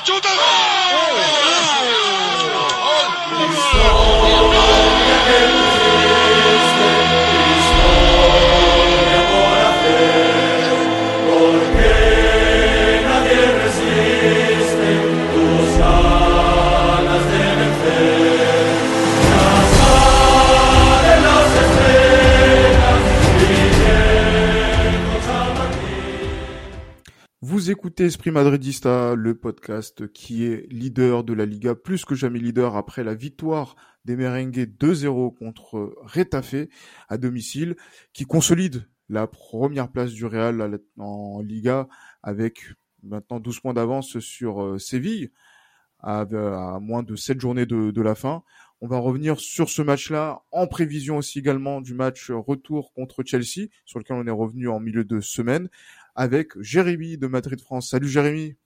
battuta! Vous écoutez Esprit Madridista, le podcast qui est leader de la Liga, plus que jamais leader après la victoire des Merengues 2-0 contre Retafe à domicile, qui consolide la première place du Real en Liga avec maintenant 12 points d'avance sur euh, Séville à, moins de 7 journées de la fin. On va revenir sur ce match-là, en prévision aussi également du match retour contre Chelsea, sur lequel on est revenu en milieu de semaine, avec Jérémy de Madrid France. Salut Jérémy.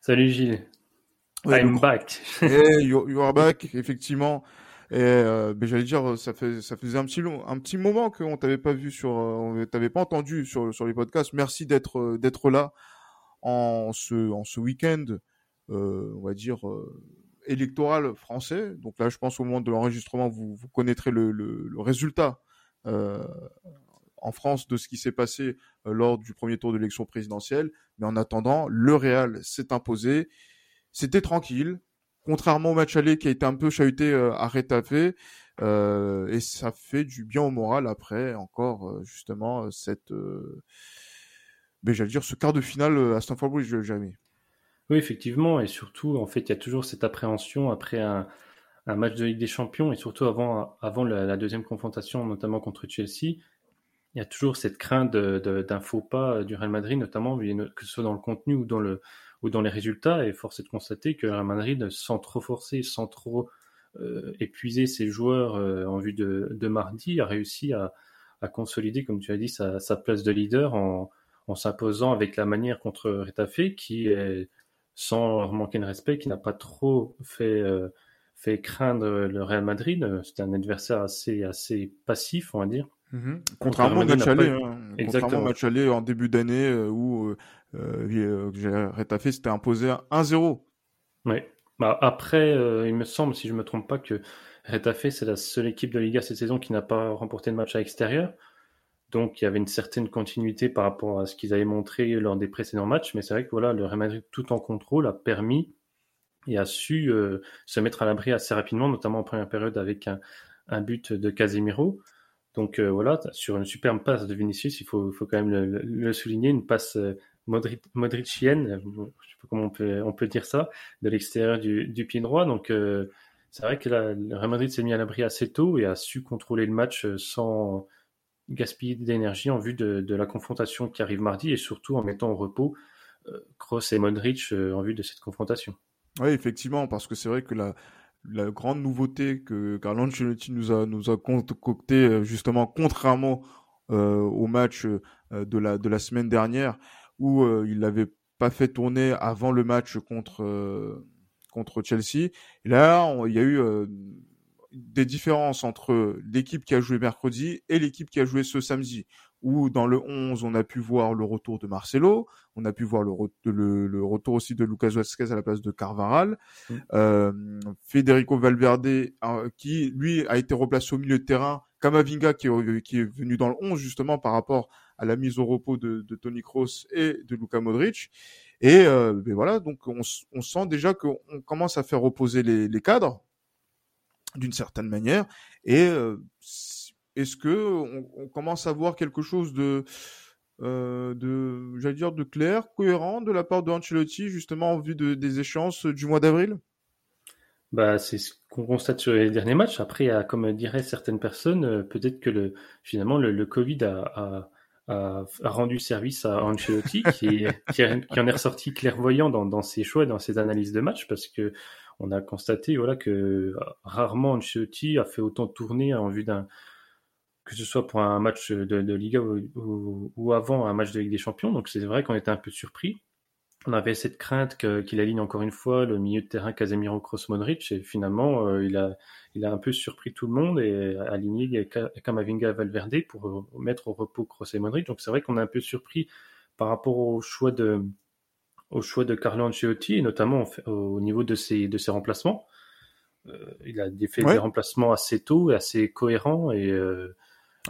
Salut Gilles. Ouais, I'm donc- back. Hey, you, you are back, effectivement. Et euh, j'allais dire, ça fait ça faisait un petit long, un petit moment qu'on t'avait pas vu sur, euh, on t'avait pas entendu sur sur les podcasts. Merci d'être euh, d'être là en ce en ce week-end, euh, on va dire euh, électoral français. Donc là, je pense au moment de l'enregistrement, vous vous connaîtrez le le, le résultat en France de ce qui s'est passé euh, lors du premier tour de l'élection présidentielle. Mais en attendant, le Real s'est imposé. C'était tranquille, contrairement au match aller qui a été un peu chahuté euh, à Retafe. Euh, et ça fait du bien au moral après encore justement cette, euh, j'allais dire ce quart de finale à Stamford Bridge, jamais. Oui, effectivement, et surtout, en fait, il y a toujours cette appréhension après un, match de Ligue des Champions, et surtout avant, avant la deuxième confrontation, notamment contre Chelsea, il y a toujours cette crainte d'un faux pas du Real Madrid, notamment que ce soit dans le contenu ou dans, le, ou dans les résultats, et force est de constater que le Real Madrid, sans trop forcer, sans trop euh, épuiser ses joueurs euh, en vue de, mardi, a réussi à, consolider, comme tu as dit, sa, place de leader en, s'imposant avec la manière contre Retafe, qui sans manquer de respect, qui n'a pas trop fait, euh, fait craindre le Real Madrid. C'était un adversaire assez, assez passif, on va dire. Contrairement au match aller, hein. contrairement match aller en début d'année euh, où euh, euh, euh, Retafe s'était imposé à 1-0. Oui. Bah, après, euh, il me semble, si je me trompe pas, que Retafe, c'est la seule équipe de Liga cette saison qui n'a pas remporté de match à l'extérieur. Donc, il y avait une certaine continuité par rapport à ce qu'ils avaient montré lors des précédents matchs. Mais c'est vrai que voilà, le Real Madrid, tout en contrôle, a permis et a su euh, se mettre à l'abri assez rapidement, notamment en première période avec un, un but de Casemiro. Donc euh, voilà, sur une superbe passe de Vinicius, il faut, faut quand même le, souligner, une passe euh, Modric, modricienne, euh, je sais pas comment on peut, on peut dire ça, de l'extérieur du, du pied droit. Donc c'est vrai que là, le Real Madrid s'est mis à l'abri assez tôt et a su contrôler le match sans gaspiller d'énergie en vue de, de la confrontation qui arrive mardi et surtout en mettant au repos Kroos et Modric en vue de cette confrontation. Oui, effectivement, parce que c'est vrai que la, la grande nouveauté que Carlo Ancelotti nous a, nous concocté, euh, justement, contrairement euh, au match euh, de, la, semaine dernière, où euh, il l'avait pas fait tourner avant le match contre, euh, contre Chelsea. Là, il y a eu euh, des différences entre l'équipe qui a joué mercredi et l'équipe qui a joué ce samedi. Où dans le 11, on a pu voir le retour de Marcelo, on a pu voir le, re- le, le retour aussi de Lucas Vazquez à la place de Carvaral, Mm. euh, Federico Valverde euh, qui lui a été replacé au milieu de terrain, Kamavinga qui est, qui est venu dans le 11 justement par rapport à la mise au repos de, de Toni Kroos et de Luka Modric. Et euh, ben voilà, donc on, sent déjà qu'on commence à faire reposer les, les cadres d'une certaine manière. Et euh, est-ce que on, commence à voir quelque chose de euh, de j'allais dire de clair, cohérent de la part de Ancelotti justement en vue de, des échéances du mois d'avril? Bah, c'est ce qu'on constate sur les derniers matchs. Après, comme diraient certaines personnes, euh, peut-être que le, finalement le, Covid a, rendu service à Ancelotti, qui en est ressorti clairvoyant dans, dans ses choix, et dans ses analyses de match, parce que on a constaté voilà que rarement Ancelotti a fait autant tourner en vue d'un que ce soit pour un match de, Liga ou, avant un match de Ligue des Champions. Donc c'est vrai qu'on était un peu surpris. On avait cette crainte qu'il aligne encore une fois le milieu de terrain Casemiro Kroos Modric et finalement euh, il a il a un peu surpris tout le monde et aligné Ka- Kamavinga Valverde pour euh, mettre au repos Kroos et Modric. Donc c'est vrai qu'on est un peu surpris par rapport au choix de au choix de Carlo Ancelotti, et notamment au niveau de ses, de ses remplacements. Euh, il a fait des remplacements assez tôt et assez cohérents et euh,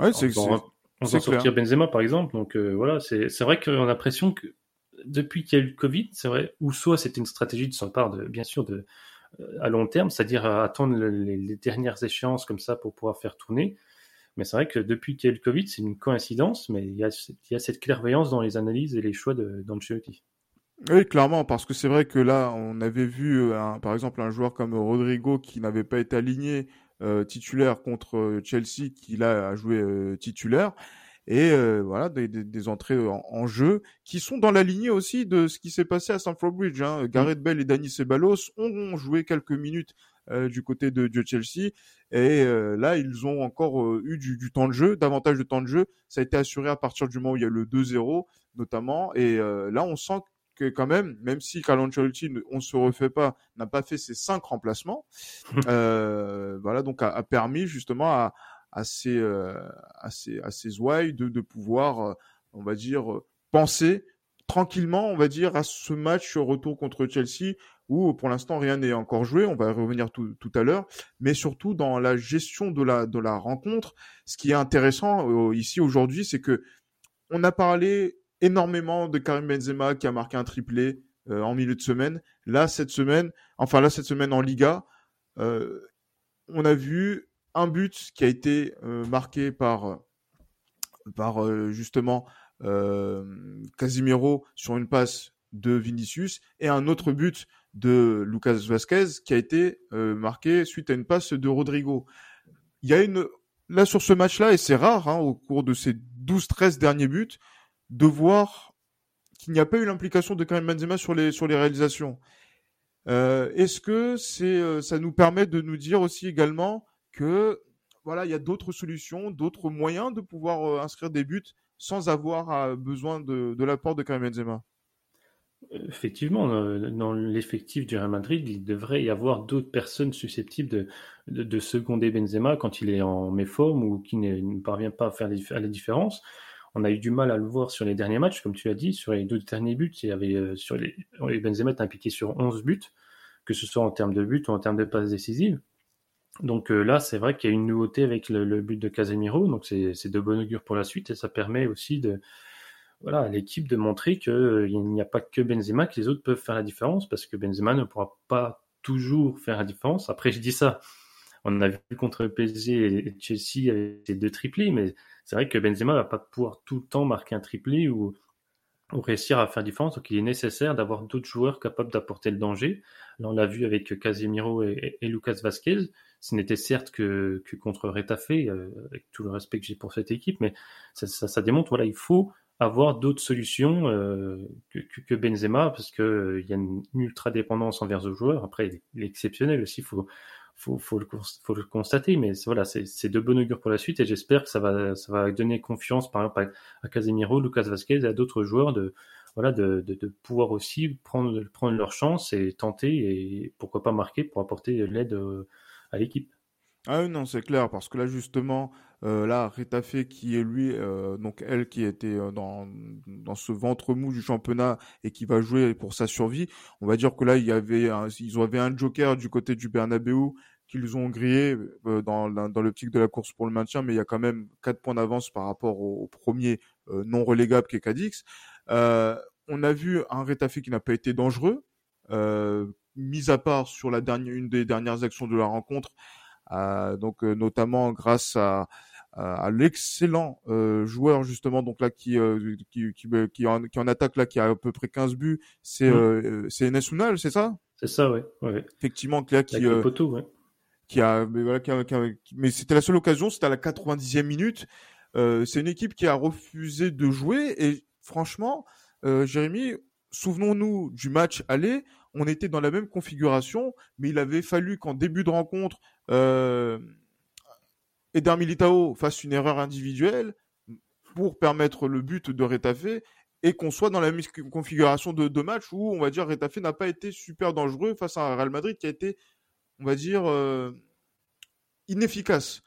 ouais, c'est on va sortir Benzema par exemple. Donc euh, voilà, c'est vrai qu'on a l'impression que depuis qu'il y a eu le Covid, c'est vrai, ou soit c'était une stratégie de son part, de, bien sûr, de, à long terme, c'est-à-dire attendre les, dernières échéances comme ça pour pouvoir faire tourner. Mais c'est vrai que depuis qu'il y a eu le Covid, c'est une coïncidence, mais il y, a, il y a cette clairvoyance dans les analyses et les choix d'Ancelotti. Oui, clairement, parce que c'est vrai que là, on avait vu, euh, par exemple, un joueur comme Rodrigo qui n'avait pas été aligné euh, titulaire contre euh, Chelsea, qui là a joué titulaire, et voilà des, des, entrées en, jeu qui sont dans la lignée aussi de ce qui s'est passé à Stamford Bridge. Hein. Gareth Bell et Dani Ceballos ont joué quelques minutes du côté de, de, Chelsea, et là ils ont encore eu du, du, temps de jeu, davantage de temps de jeu. Ça a été assuré à partir du moment où il y a le 2-0 notamment, et là on sent que quand même, même si Carlo Ancelotti, on se refait pas, n'a pas fait ses cinq remplacements, euh, voilà, donc a, permis justement à, à ces, euh, à ces, à ces de, de pouvoir, euh, on va dire, penser tranquillement, on va dire, à ce match retour contre Chelsea où pour l'instant rien n'est encore joué, on va y revenir tout, tout à l'heure, mais surtout dans la gestion de la, de la rencontre, ce qui est intéressant euh, ici aujourd'hui, c'est que on a parlé énormément de Karim Benzema qui a marqué un triplé euh, en milieu de semaine. Là, cette semaine, enfin là, cette semaine en Liga, euh, on a vu un but qui a été euh, marqué par, par justement Casimiro sur une passe de Vinicius et un autre but de Lucas Vasquez qui a été marqué suite à une passe de Rodrigo. Il y a une là sur ce match-là et c'est rare hein, au cours de ces 12-13 derniers buts, de voir qu'il n'y a pas eu l'implication de Karim Benzema sur les sur les réalisations. Euh, Est-ce que c'est euh, ça nous permet de nous dire aussi également que voilà il y a d'autres solutions, d'autres moyens de pouvoir euh, inscrire des buts sans avoir besoin de, de l'apport de Karim Benzema? Effectivement, dans l'effectif du Real Madrid, il devrait y avoir d'autres personnes susceptibles de, de, de, seconder Benzema quand il est en méforme ou qui ne, parvient pas à faire la différence on a eu du mal à le voir sur les derniers matchs, comme tu as dit, sur les deux derniers buts, il y avait euh, sur les, les Benzema impliqué sur 11 buts, que ce soit en termes de buts ou en termes de passes décisives. Donc euh, là, c'est vrai qu'il y a une nouveauté avec le, but de Casemiro, donc c'est de bon augure pour la suite et ça permet aussi de voilà à l'équipe de montrer qu'il euh, n'y a pas que Benzema, que les autres peuvent faire la différence parce que Benzema ne pourra pas toujours faire la différence. Après, je dis ça, on a vu contre PSG et Chelsea avec ces deux triplés, mais c'est vrai que Benzema va pas pouvoir tout le temps marquer un triplé ou, réussir à faire différence. Donc il est nécessaire d'avoir d'autres joueurs capables d'apporter le danger. Là, on l'a vu avec Casemiro et, Lucas Vasquez. Ce n'était certes que, contre Retafe, euh, avec tout le respect que j'ai pour cette équipe, mais ça, démontre, voilà, il faut avoir d'autres solutions euh, que, Benzema parce qu'il euh, y a une, ultra dépendance envers le joueur. Après, il est exceptionnel aussi. Faut, faut, faut, le, constater, mais voilà, c'est de bonnes augure pour la suite et j'espère que ça va, ça va donner confiance, par exemple, à, Casemiro, Lucas Vasquez et à d'autres joueurs de, voilà, de, pouvoir aussi prendre, prendre leur chance et tenter et pourquoi pas marquer pour apporter l'aide euh, à l'équipe. Ah non, c'est clair, parce que là, justement, euh, là, Retafe, qui est lui, euh, donc elle qui était dans, dans ce ventre mou du championnat et qui va jouer pour sa survie, on va dire que là, il y avait ils avaient un joker du côté du Bernabeu qu'ils ont grillé euh, dans, dans l'optique de la course pour le maintien, mais il y a quand même quatre points d'avance par rapport au, premier euh, non relégable qui est Cadix. Euh, on a vu un Retafe qui n'a pas été dangereux, mis à part sur la dernière, une des dernières actions de la rencontre, donc notamment grâce à, à l'excellent joueur justement donc là qui qui, qui, qui, en, qui, en, attaque là qui a à peu près 15 buts c'est mmh. c'est Enes c'est ça? C'est ça ouais, ouais. effectivement là qui Avec poteau, ouais qui a, mais voilà, mais c'était la seule occasion, c'était à la 90e minute. Euh, c'est une équipe qui a refusé de jouer et franchement, euh, Jérémy, souvenons-nous du match aller, on était dans la même configuration, mais il avait fallu qu'en début de rencontre, euh, Eder Militao fasse une erreur individuelle pour permettre le but de Retafe et qu'on soit dans la configuration de, match où on va dire Retafe n'a pas été super dangereux face à un Real Madrid qui a été on va dire, euh, inefficace.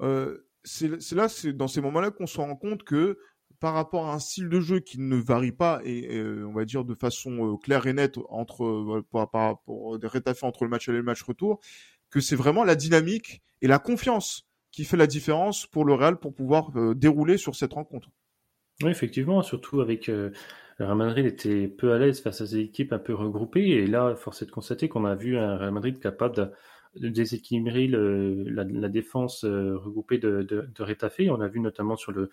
Euh, c'est là, c'est dans ces moments-là qu'on se rend compte que par rapport à un style de jeu qui ne varie pas et, on va dire de façon claire et nette entre par, rapport entre le match aller et le match retour, que c'est vraiment la dynamique et la confiance qui fait la différence pour le Real pour pouvoir dérouler sur cette rencontre. Oui, effectivement, surtout avec le Real Madrid était peu à l'aise face à ces équipes un peu regroupées et là, force est de constater qu'on a vu un Real Madrid capable de déséquilibrer la, défense euh, regroupée de, de, On a vu notamment sur le,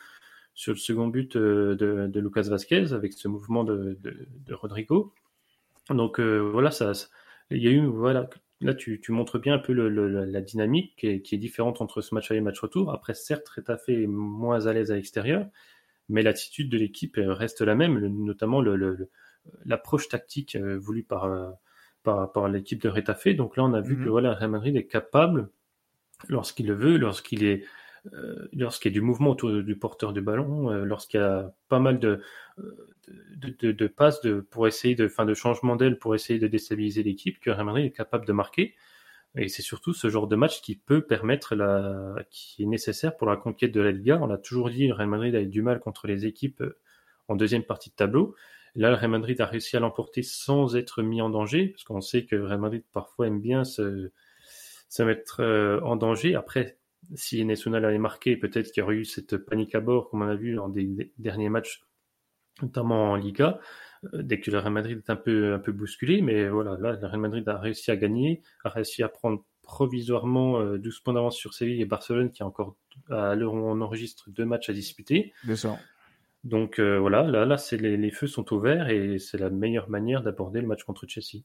le second but euh, de, Lucas Vasquez avec ce mouvement de, Rodrigo. Donc euh, voilà, ça, il y a eu voilà. Là, tu, montres bien un peu la dynamique qui est, différente entre ce match aller et match retour. Après, certes, Retafe est moins à l'aise à l'extérieur, mais l'attitude de l'équipe reste la même, notamment l'approche tactique voulue par par rapport à l'équipe de Retafe. Donc là, on a vu que mhm. voilà, Real Madrid est capable, lorsqu'il le veut, lorsqu'il est euh, lorsqu'il y a du mouvement autour du porteur de ballon, euh, lorsqu'il y a pas mal de, de, de, passes pour essayer de, fin, de changement d'aile pour essayer de déstabiliser l'équipe, que Real Madrid est capable de marquer. Et c'est surtout ce genre de match qui peut permettre la, qui est nécessaire pour la conquête de la Liga. On a toujours dit, Real Madrid a eu du mal contre les équipes euh, en deuxième partie de tableau. Là, le Real Madrid a réussi à l'emporter sans être mis en danger, parce qu'on sait que Real Madrid parfois aime bien se, se mettre euh, en danger. Après, si National avait marqué, peut-être qu'il y aurait eu cette panique à bord, comme on a vu dans des derniers matchs, notamment en Liga, euh, dès que le Real Madrid est un peu, un peu bousculé. Mais voilà, là, le Real Madrid a réussi à gagner, a réussi à prendre provisoirement 12 euh, points d'avance sur Séville et Barcelone, qui a encore, à l'heure où on enregistre, deux matchs à disputer. Sûr. Donc euh, voilà, là, là c'est les, feux sont ouverts et c'est la meilleure manière d'aborder le match contre Chelsea.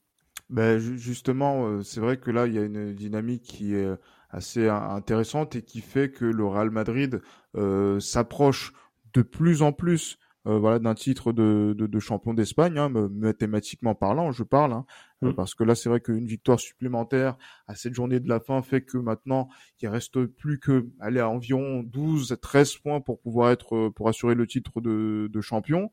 Ben, justement, c'est vrai que là, il y a une dynamique qui est assez intéressante et qui fait que le Real Madrid euh, s'approche de plus en plus euh, d'un titre de champion d'Espagne, hein, mathématiquement parlant, je parle, hein, euh, mm. parce que là c'est vrai qu'une victoire supplémentaire à cette journée de la fin fait que maintenant il reste plus que aller à environ 12 13 points pour pouvoir être euh, pour assurer le titre de, de champion.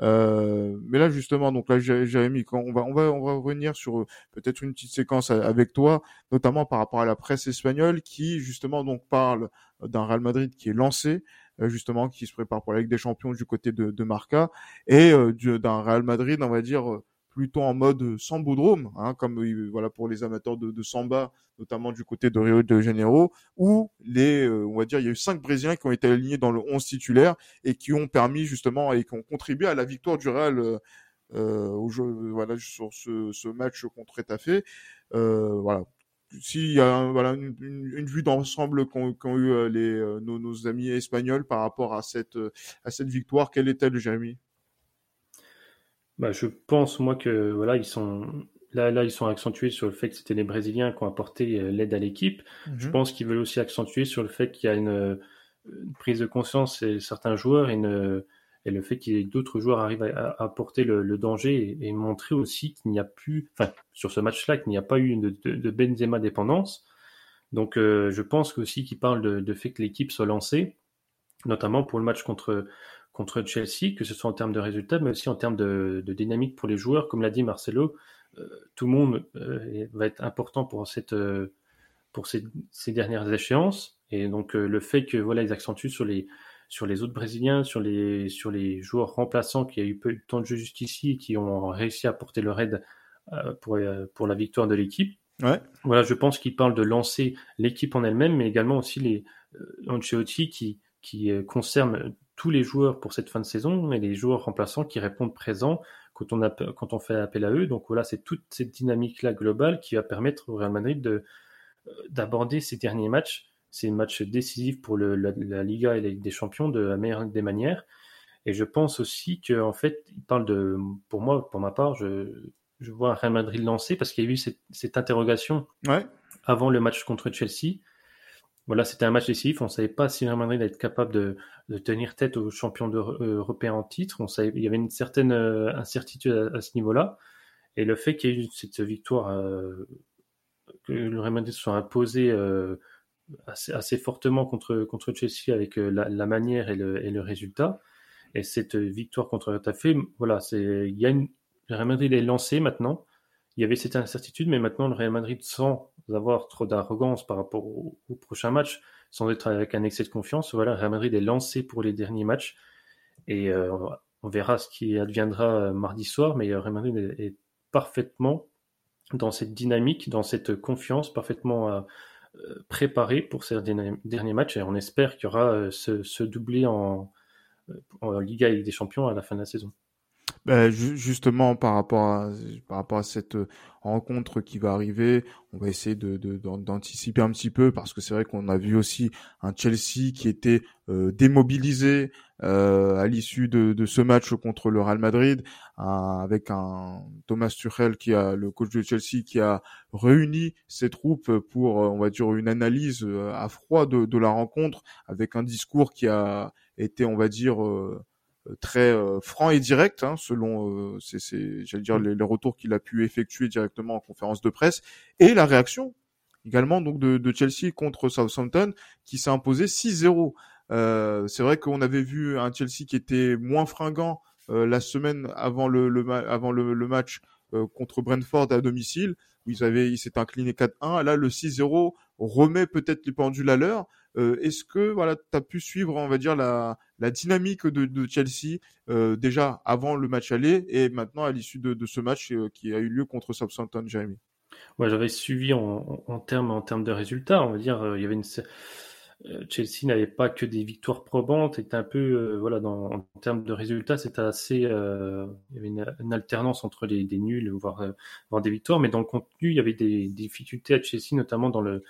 Euh, mais là justement donc là Jérémy quand on va on va on va revenir sur peut-être une petite séquence avec toi notamment par rapport à la presse espagnole qui justement donc parle d'un Real Madrid qui est lancé euh, justement qui se prépare pour la Ligue des Champions du côté de, de Marca et euh, d'un Real Madrid, on va dire euh, plutôt en mode sambodrome, hein, comme voilà pour les amateurs de, samba, notamment du côté de Rio de Janeiro, où les, on va dire, il y a eu cinq Brésiliens qui ont été alignés dans le 11 titulaire et qui ont permis justement et qui ont contribué à la victoire du Real euh, au sur ce, match contre Etafé. Euh, voilà, s'il y a voilà une, vue d'ensemble qu'ont eu euh, les euh, nos, amis espagnols par rapport à cette euh, à cette victoire, quelle est-elle, Jérémy? Bah, je pense moi que voilà ils sont là là ils sont accentués sur le fait que c'était les Brésiliens qui ont apporté l'aide à l'équipe. Je mhm. pense qu'ils veulent aussi accentuer sur le fait qu'il y a une, une, prise de conscience et certains joueurs et une et le fait ait d'autres joueurs arrivent à, apporter le, danger et, montrer aussi qu'il n'y a plus, enfin, sur ce match-là, qu'il n'y a pas eu de, de, Benzema dépendance. Donc, euh, je pense aussi qu'il parle de, de, fait que l'équipe soit lancée, notamment pour le match contre, contre Chelsea, que ce soit en termes de résultats, mais aussi en termes de, dynamique pour les joueurs. Comme l'a dit Marcelo, euh, tout le monde euh, va être important pour cette, pour ces, ces, dernières échéances. Et donc, le fait que voilà, ils accentuent sur les sur les autres Brésiliens, sur les, sur les joueurs remplaçants qui a eu peu de temps de jeu jusqu'ici et qui ont réussi à porter leur aide euh, pour, euh, pour la victoire de l'équipe. Ouais. Voilà, je pense qu'il parle de lancer l'équipe en elle-même, mais également aussi les euh, Ancelotti qui, qui concerne tous les joueurs pour cette fin de saison et les joueurs remplaçants qui répondent présents quand on, a, quand on fait appel à eux. Donc voilà, c'est toute cette dynamique-là globale qui va permettre au Real Madrid de, d'aborder ces derniers matchs c'est un match décisif pour le, la, Liga et la Ligue des Champions de la meilleure des manières. Et je pense aussi qu'en fait, il parle de, pour moi, pour ma part, je, je vois un Real Madrid lancé parce qu'il y a eu cette, cette interrogation ouais. avant le match contre Chelsea. Voilà, c'était un match décisif. On ne savait pas si Real Madrid allait être capable de, de tenir tête aux champions européens en titre. On savait, il y avait une certaine euh, incertitude à, ce niveau-là. Et le fait qu'il y ait eu cette victoire, euh, que le Real Madrid soit imposé euh, assez, fortement contre, contre Chelsea avec euh, la, manière et le, et le, résultat. Et cette victoire contre Retafe, voilà, c'est, il y a une, le Real est lancé maintenant. Il y avait cette incertitude, mais maintenant le Real Madrid, sans avoir trop d'arrogance par rapport au, prochain match, sans être avec un excès de confiance, voilà, le Real Madrid est lancé pour les derniers matchs. Et on verra ce qui adviendra mardi soir, mais Real Madrid est, parfaitement dans cette dynamique, dans cette confiance, parfaitement préparé pour ces derniers matchs. Et on espère qu'il y aura ce, ce doublé en, en Liga et des Champions à la fin de la saison. Ben, justement, par rapport à par rapport à cette euh, rencontre qui va arriver, on va essayer de d'anticiper un petit peu parce que c'est vrai qu'on a vu aussi un Chelsea qui était euh, démobilisé euh, à l'issue de, de ce match contre le Real Madrid, avec un Thomas Tuchel qui a le coach de Chelsea qui a réuni ses troupes pour on va dire une analyse à froid de, la rencontre avec un discours qui a été on va dire euh, très euh, franc et direct, hein, selon euh, c'est, j'allais dire les, retours qu'il a pu effectuer directement en conférence de presse, et la réaction également donc de, de Chelsea contre Southampton qui s'est imposé 6-0. Euh, c'est vrai qu'on avait vu un Chelsea qui était moins fringant la semaine avant le, le avant le, le match contre Brentford à domicile où ils avaient ils s'étaient inclinés 4-1. Là le 6-0 remet peut-être les pendules à l'heure. Est-ce que voilà tu as pu suivre on va dire la la dynamique de, Chelsea euh, déjà avant le match aller et maintenant à l'issue de, ce match euh, qui a eu lieu contre Southampton, Jeremy? Ouais, j'avais suivi en, en, termes en termes de résultats, on va dire, euh, il y avait Chelsea n'avait pas que des victoires probantes, était un peu voilà en termes de résultats, c'était assez il y avait une, alternance entre des nuls voire, voire des victoires, mais dans le contenu, il y avait des difficultés à Chelsea notamment dans le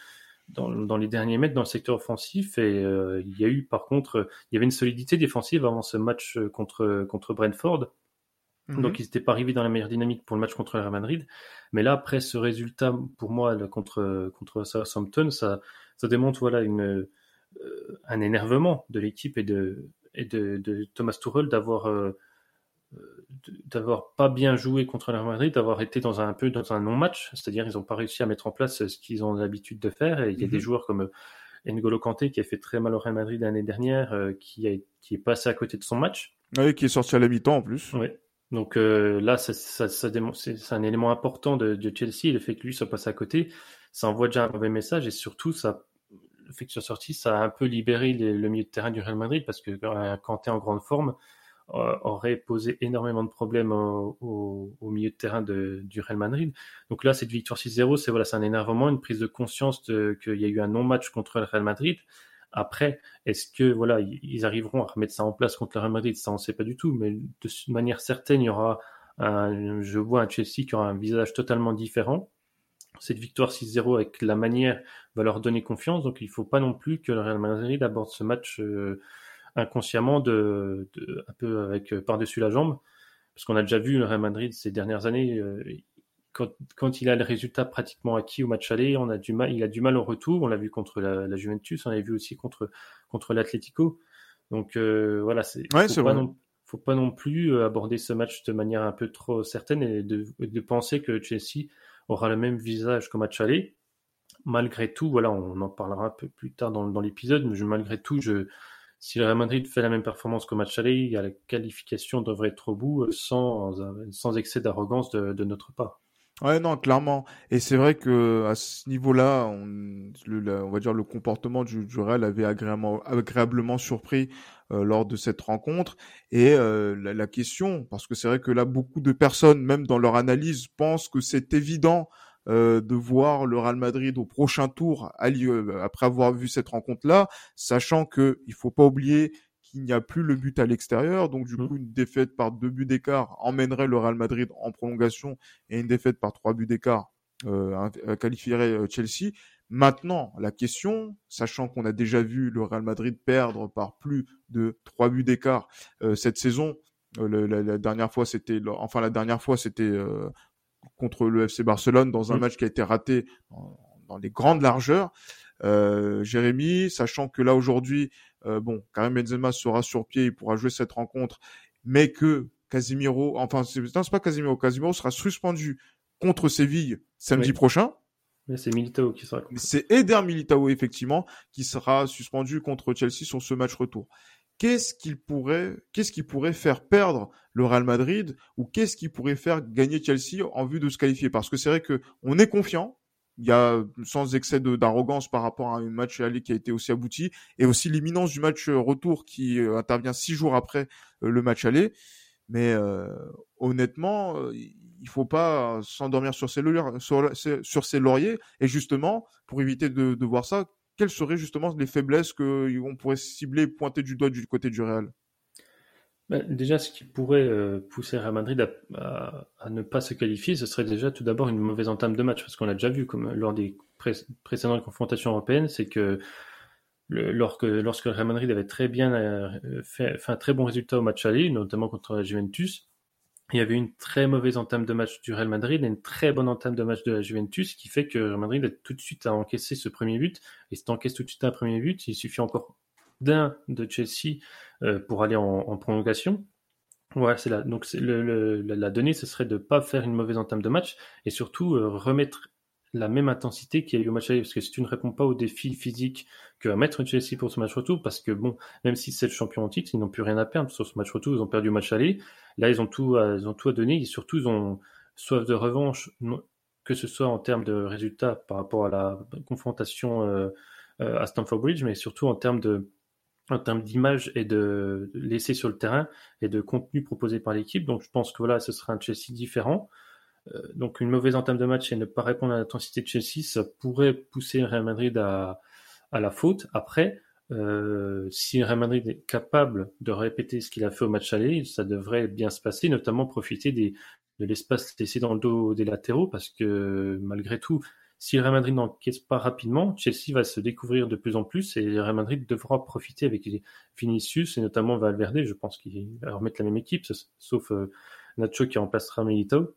dans, dans, les derniers mètres dans le secteur offensif et euh, il y a eu par contre il y avait une solidité défensive avant ce match euh, contre contre Brentford mhm. donc ils n'étaient pas arrivés dans la meilleure dynamique pour le match contre le Real Madrid mais là après ce résultat pour moi contre contre Southampton ça ça démontre voilà une euh, un énervement de l'équipe et de et de, de Thomas Tuchel d'avoir d'avoir pas bien joué contre le Real Madrid, d'avoir été dans un, un peu dans un non-match, c'est-à-dire ils n'ont pas réussi à mettre en place ce qu'ils ont l'habitude de faire. Et il y a des mhm. joueurs comme euh, N'Golo Kanté qui a fait très mal au Real Madrid l'année dernière, euh, qui, a, qui est passé à côté de son match. Oui, qui est sorti à la mi-temps en plus. Oui. Donc euh, là, ça, ça, ça c'est un élément important de, de, Chelsea. Le fait que lui soit passé à côté, ça envoie déjà un mauvais message et surtout, ça, le fait qu'il soit sorti, ça a un peu libéré le milieu de terrain du Real Madrid parce que Kanté en grande forme, aurait posé énormément de problèmes au, milieu de terrain de, du Real Madrid. Donc là, cette victoire 6-0, c'est voilà, c'est un énervement, une prise de conscience qu'il y a eu un non-match contre le Real Madrid. Après, est-ce que voilà, ils arriveront à remettre ça en place contre le Real Madrid? Ça, on ne sait pas du tout. Mais de manière certaine, il y aura un, je vois un Chelsea qui aura un visage totalement différent. Cette victoire 6-0 avec la manière va leur donner confiance. Donc il ne faut pas non plus que le Real Madrid aborde ce match euh, inconsciemment de, un peu avec euh, par-dessus la jambe, parce qu'on a déjà vu le Real Madrid ces dernières années, euh, quand, quand, il a le résultat pratiquement acquis au match aller, on a du mal, il a du mal au retour. On l'a vu contre la, Juventus, on l'a vu aussi contre contre l'Atlético. Donc euh, voilà, c'est ouais, faut, pas non, faut pas non plus aborder ce match de manière un peu trop certaine et de, de penser que Chelsea aura le même visage qu'au match aller. Malgré tout, voilà, on en parlera un peu plus tard dans, dans l'épisode, mais je, malgré tout, je, si le Real Madrid fait la même performance qu'au match aller, la qualification devrait être au bout euh, sans, sans excès d'arrogance de, de, notre part. Ouais, non, clairement. Et c'est vrai que à ce niveau-là, on, on va dire le comportement du, du Real avait agréablement, agréablement surpris euh, lors de cette rencontre. Et euh, la, la, question, parce que c'est vrai que là, beaucoup de personnes, même dans leur analyse, pensent que c'est évident euh, de voir le Real Madrid au prochain tour euh, après avoir vu cette rencontre-là, sachant que il faut pas oublier qu'il n'y a plus le but à l'extérieur, donc du mmh. coup une défaite par deux buts d'écart emmènerait le Real Madrid en prolongation et une défaite par trois buts d'écart euh, qualifierait euh, Chelsea. Maintenant, la question, sachant qu'on a déjà vu le Real Madrid perdre par plus de trois buts d'écart cette saison, la, la, dernière fois c'était, enfin la dernière fois c'était contre le FC Barcelone dans un mm. match qui a été raté dans, les grandes largeurs. Euh, Jérémy, sachant que là aujourd'hui, euh, bon, Karim Benzema sera sur pied, il pourra jouer cette rencontre, mais que Casimiro, enfin c'est pas Casimiro, Casimiro sera suspendu contre Séville samedi prochain. Mais c'est Militao qui sera. C'est Eder Militao effectivement qui sera suspendu contre Chelsea sur ce match retour qu'est-ce qu'il pourrait, qu'est-ce qui pourrait faire perdre le Real Madrid ou qu'est-ce qui pourrait faire gagner Chelsea en vue de se qualifier? Parce que c'est vrai que on est confiant, il y a sans excès d'arrogance par rapport à un match aller qui a été aussi abouti et aussi l'imminence du match retour qui intervient six jours après le match aller. Mais honnêtement, il faut pas s'endormir sur ses, sur, ses lauriers. Et justement, pour éviter de voir ça, quelles seraient justement les faiblesses qu'on pourrait cibler, pointer du doigt du côté du Real? Ben, déjà, ce qui pourrait euh, pousser Real Madrid à, ne pas se qualifier, ce serait déjà tout d'abord une mauvaise entame de match, parce qu'on l'a déjà vu comme lors des précédentes confrontations européennes, c'est que lorsque, lorsque Real Madrid avait très bien euh, fait, fait, un très bon résultat au match aller, notamment contre la Juventus, il y avait une très mauvaise entame de match du Real Madrid et une très bonne entame de match de la Juventus, qui fait que Real Madrid a tout de suite à encaisser ce premier but. Et si tu tout de suite un premier but, il suffit encore d'un de Chelsea euh, pour aller en, prolongation. Voilà, c'est là. Donc la donnée, ce serait de ne pas faire une mauvaise entame de match et surtout euh, remettre la même intensité qu'il y a eu au match aller. Parce que si tu ne réponds pas au défi physique que va mettre Chelsea pour ce match retour, parce que bon, même si c'est le champion en titre, ils n'ont plus rien à perdre sur ce match retour, ils ont perdu le match aller. Là, ils ont tout à, ils ont tout à donner et surtout, ils ont soif de revanche, que ce soit en termes de résultats par rapport à la confrontation euh, euh, à Stamford Bridge, mais surtout en termes de en termes d'image et de laisser sur le terrain et de contenu proposé par l'équipe. Donc je pense que voilà, ce sera un Chelsea différent. Euh, donc une mauvaise entame de match et ne pas répondre à l'intensité de Chelsea, ça pourrait pousser Real Madrid à, la faute. Après, euh, si Real Madrid est capable de répéter ce qu'il a fait au match aller, ça devrait bien se passer, notamment profiter de l'espace laissé dans le dos des latéraux, parce que malgré tout, si Real Madrid n'encaisse pas rapidement, Chelsea va se découvrir de plus en plus et Real Madrid devra profiter avec Vinicius et notamment Valverde. Je pense qu'il va remettre la même équipe, sauf euh, Nacho qui remplacera Militao.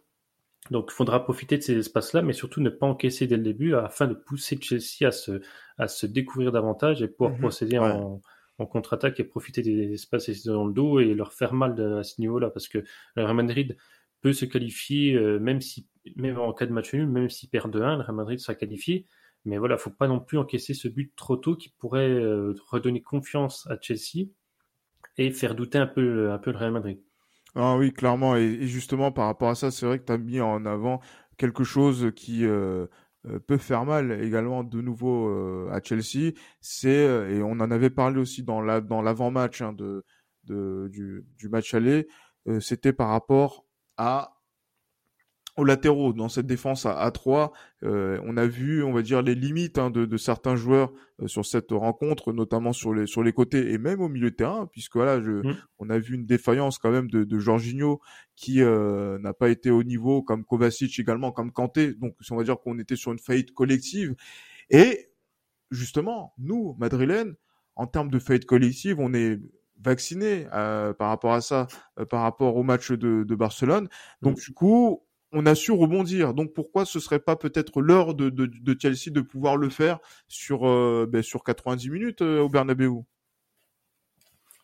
Donc, il faudra profiter de ces espaces-là, mais surtout ne pas encaisser dès le début afin de pousser Chelsea à se, à se découvrir davantage et pouvoir mhm. procéder en, en contre-attaque et profiter des espaces dans le dos et leur faire mal à ce niveau-là. Parce que le Real Madrid peut se qualifier, euh, même, si, même en cas de match nul, même s'il perd de 1, le Real Madrid sera qualifié. Mais voilà, faut pas non plus encaisser ce but trop tôt qui pourrait euh, redonner confiance à Chelsea et faire douter un peu, un peu le Real Madrid. Ah oui, clairement. Et, justement, par rapport à ça, c'est vrai que tu mis en avant quelque chose qui euh, euh, peut faire mal également de nouveau euh, à Chelsea. C'est et on en avait parlé aussi dans la dans l'avant-match hein, de, du match aller. C'était par rapport à aux latéraux dans cette défense à, à 3 euh, on a vu on va dire les limites hein, de, de, certains joueurs euh, sur cette rencontre notamment sur les sur les côtés et même au milieu de terrain puisque voilà je, mmh. on a vu une défaillance quand même de, de Jorginho qui euh, n'a pas été au niveau comme Kovacic également comme Kanté donc on va dire qu'on était sur une faillite collective et justement nous madrilènes en termes de faillite collective on est vacciné par rapport à ça, par rapport au match de, de Barcelone. Donc mmh. du coup, on a su rebondir. Donc pourquoi ce serait pas peut-être l'heure de, de, Chelsea de pouvoir le faire sur, euh, ben, sur 90 minutes euh, au Bernabeu?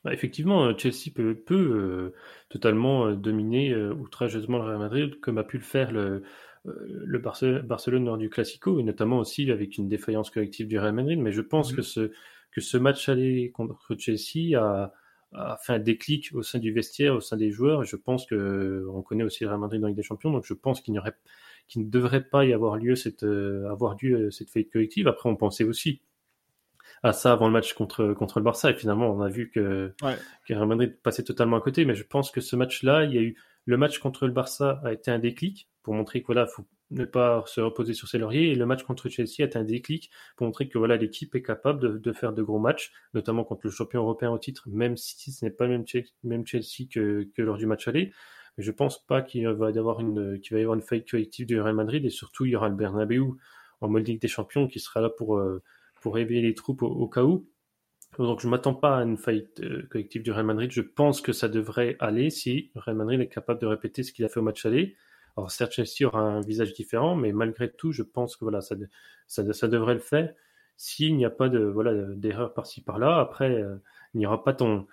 Bah, Effectivement, euh, Chelsea peut, peut totalement dominer outrageusement le Real Madrid, comme a pu le faire le, le Barcelone lors du Classico, et notamment aussi avec une défaillance collective du Real Madrid. Mais je pense mmh. que, ce, que ce match aller contre Chelsea a a fait un déclic au sein du vestiaire, au sein des joueurs. Et je pense que on connaît aussi le Real Madrid dans Ligue des Champions, donc je pense qu'il n'y aurait, qu'il ne devrait pas y avoir lieu cette, euh, avoir dû euh, cette faillite collective. Après, on pensait aussi à ça avant le match contre contre le Barça, et finalement, on a vu que, ouais. que Real Madrid passait totalement à côté. Mais je pense que ce match-là, il y a eu le match contre le Barça a été un déclic pour montrer que voilà, faut ne pas se reposer sur ses lauriers. Et le match contre Chelsea est un déclic pour montrer que voilà, l'équipe est capable de, faire de gros matchs, notamment contre le champion européen au titre, même si ce n'est pas le même, Chelsea que, lors du match aller. Mais je pense pas qu'il va y avoir une, qu'il va y avoir une faillite collective du Real Madrid et surtout il y aura le Bernabeu en mode Ligue des Champions qui sera là pour, euh, pour réveiller les troupes au, cas où. Donc je m'attends pas à une faillite euh, collective du Real Madrid. Je pense que ça devrait aller si Real Madrid est capable de répéter ce qu'il a fait au match aller alors certes, Chelsea aura un visage différent, mais malgré tout, je pense que voilà, ça, ça, ça devrait le faire s'il n'y a pas de voilà d'erreur par-ci par-là. Après, euh, il n'y aura pas ton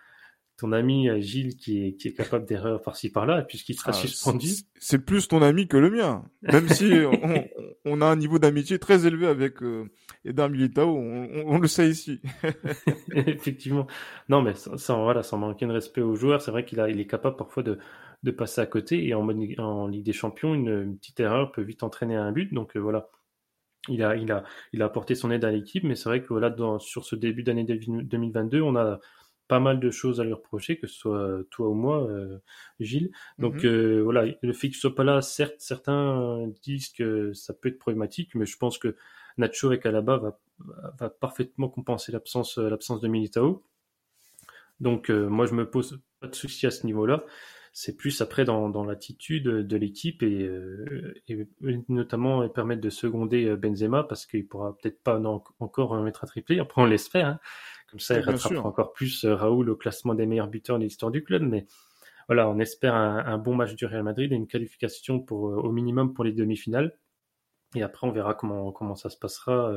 ton ami euh, Gilles qui est, qui est capable d'erreur par-ci par-là, puisqu'il sera ah, suspendu. C'est plus ton ami que le mien, même si on, on, a un niveau d'amitié très élevé avec euh, Eder Militao, on, on, le sait ici. Effectivement. Non, mais sans, voilà, sans manquer de respect aux joueurs, c'est vrai qu'il a, il est capable parfois de, de passer à côté. Et en, en Ligue des Champions, une, petite erreur peut vite entraîner un but. Donc euh, voilà, il a, il a, il a apporté son aide à l'équipe, mais c'est vrai que voilà, dans, sur ce début d'année 2022, on a pas mal de choses à lui reprocher, que ce soit toi ou moi, euh, Gilles. Donc mhm. euh, voilà, le fait qu'il soit pas là, certes, certains disent que ça peut être problématique, mais je pense que Nacho et Calaba va, va parfaitement compenser l'absence, l'absence de Militao. Donc euh, moi, je me pose pas de soucis à ce niveau-là c'est plus après dans, dans l'attitude de l'équipe et, euh, et, notamment permettre de seconder euh, Benzema parce qu'il pourra peut-être pas encore mettre à tripler. Après, on l'espère. Hein. Comme ça, il rattrapera encore plus euh, Raoul au classement des meilleurs buteurs de l'histoire du club. Mais voilà, on espère un, bon match du Real Madrid et une qualification pour, au minimum pour les demi-finales. Et après, on verra comment, comment ça se passera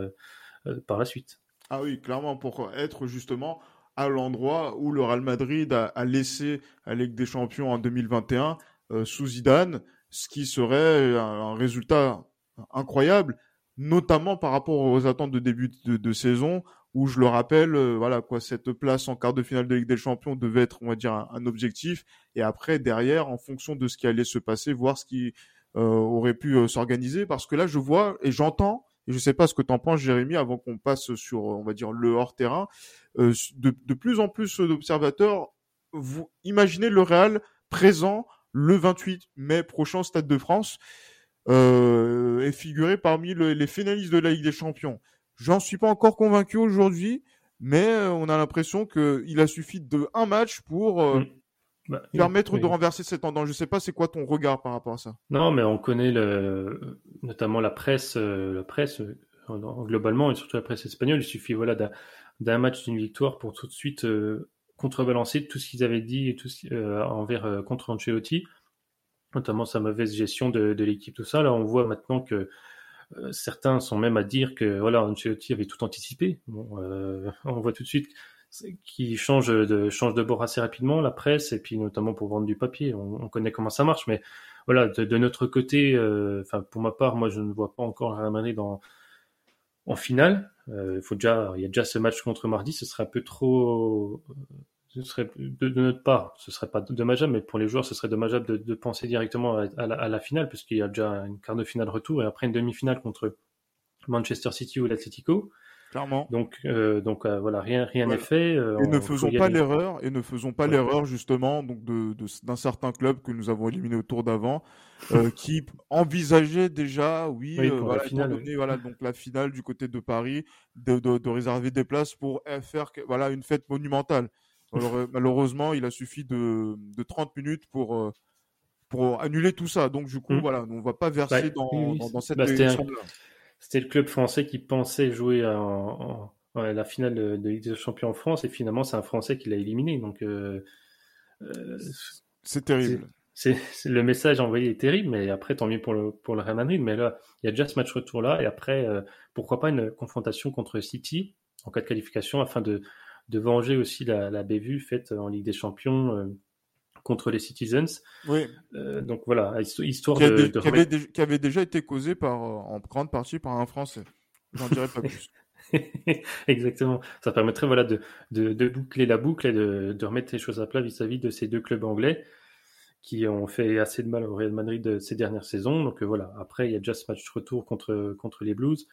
par la suite. Ah oui, clairement, pour être justement à l'endroit où le Real Madrid a, laissé la Ligue des Champions en 2021 euh, sous Zidane, ce qui serait un, résultat incroyable, notamment par rapport aux attentes de début de, saison, où je le rappelle, euh, voilà quoi, cette place en quart de finale de Ligue des Champions devait être, on va dire, un, objectif, et après derrière, en fonction de ce qui allait se passer, voir ce qui euh, aurait pu s'organiser, parce que là, je vois et j'entends et je sais pas ce que tu en penses, Jérémy, avant qu'on passe sur, on va dire, le hors-terrain. Euh, de, de, plus en plus d'observateurs, vous imaginez le Real présent le 28 mai prochain Stade de France euh, et figuré parmi les finalistes de la Ligue des Champions. J'en suis pas encore convaincu aujourd'hui, mais euh, on a l'impression qu'il a suffi de un match pour euh, mm. Bah, permettre de renverser cette tendance. Je sais pas, c'est quoi ton regard par rapport à ça Non, mais on connaît le, notamment la presse, euh, la presse euh, globalement et surtout la presse espagnole. Il suffit voilà d'un match d'une victoire pour tout de suite euh, contrebalancer tout ce qu'ils avaient dit et tout envers contre Ancelotti, notamment sa mauvaise gestion de, de l'équipe, tout ça. Là, on voit maintenant que certains sont même à dire que voilà Ancelotti avait tout anticipé. Bon, on voit tout de suite qui change de, change de bord assez rapidement, la presse, et puis notamment pour vendre du papier. On, connaît comment ça marche, mais voilà, de, notre côté, euh, enfin pour ma part, moi je ne vois pas encore Real Madrid en, en finale. Euh, faut déjà, il y a déjà ce match contre mardi, ce serait un peu trop, ce serait de, notre part, ce serait pas dommageable, mais pour les joueurs, ce serait dommageable de, penser directement à, la, à la, finale, puisqu'il y a déjà une quart de finale retour et après une demi-finale contre Manchester City ou l'Atlético. Clairement. Donc, euh, donc euh, voilà, rien, rien n'est fait. Euh, et ne faisons pas l'erreur, et ne faisons pas l'erreur justement donc de d'un certain club que nous avons éliminé au tour d'avant, qui envisageait déjà, oui, voilà, la finale, voilà, donc la finale du côté de Paris, de, de, de réserver des places pour faire voilà une fête monumentale. Alors, malheureusement, il a suffi de, de 30 minutes pour pour annuler tout ça. Donc du coup, mmh. voilà, on va pas verser bah, dans, dans, cette bah, c'était le club français qui pensait jouer en, la finale de, Ligue des Champions en France et finalement c'est un Français qui l'a éliminé. Donc euh, euh, c'est terrible. Le message envoyé est terrible, mais après tant mieux pour le pour le Real Madrid. Mais là, il y a déjà ce match retour là et après euh, pourquoi pas une confrontation contre City en cas de qualification afin de de venger aussi la, la bévue faite en Ligue des Champions contre les Citizens. Oui. Euh, donc voilà, histoire qui de, qui, avait, déjà été causé par, euh, en grande partie par un Français. J'en dirais pas plus. Exactement. Ça permettrait voilà de, de, boucler la boucle et de, de remettre les choses à plat vis-à-vis de ces deux clubs anglais qui ont fait assez de mal au Real Madrid ces dernières saisons. Donc euh, voilà. Après, il y a déjà ce match retour contre contre les Blues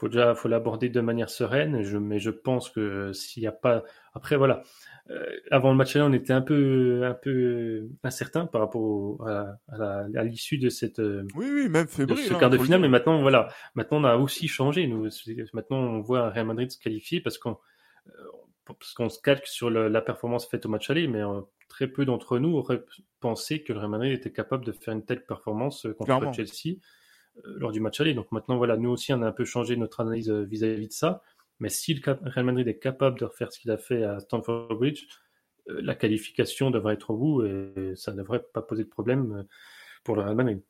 faut déjà faut l'aborder de manière sereine je, mais je pense que s'il n'y a pas après voilà. Euh, avant le match là on était un peu un peu incertain par rapport à, à l'issue de cette euh, oui oui même fébrile ce hein, quart de finale mais maintenant voilà. Maintenant on a aussi changé nous. Maintenant on voit Real Madrid se qualifier parce qu'on euh, parce qu'on se calque sur la performance faite au match aller mais très peu d'entre nous auraient pensé que le Real Madrid était capable de faire une telle performance contre Chelsea lors du match aller. Donc maintenant, voilà, nous aussi, on a un peu changé notre analyse euh, vis-à-vis de ça. Mais si le Real Madrid est capable de refaire ce qu'il a fait à Stamford Bridge, euh, la qualification devrait être au bout et ça ne devrait pas poser de problème pour le Real Madrid.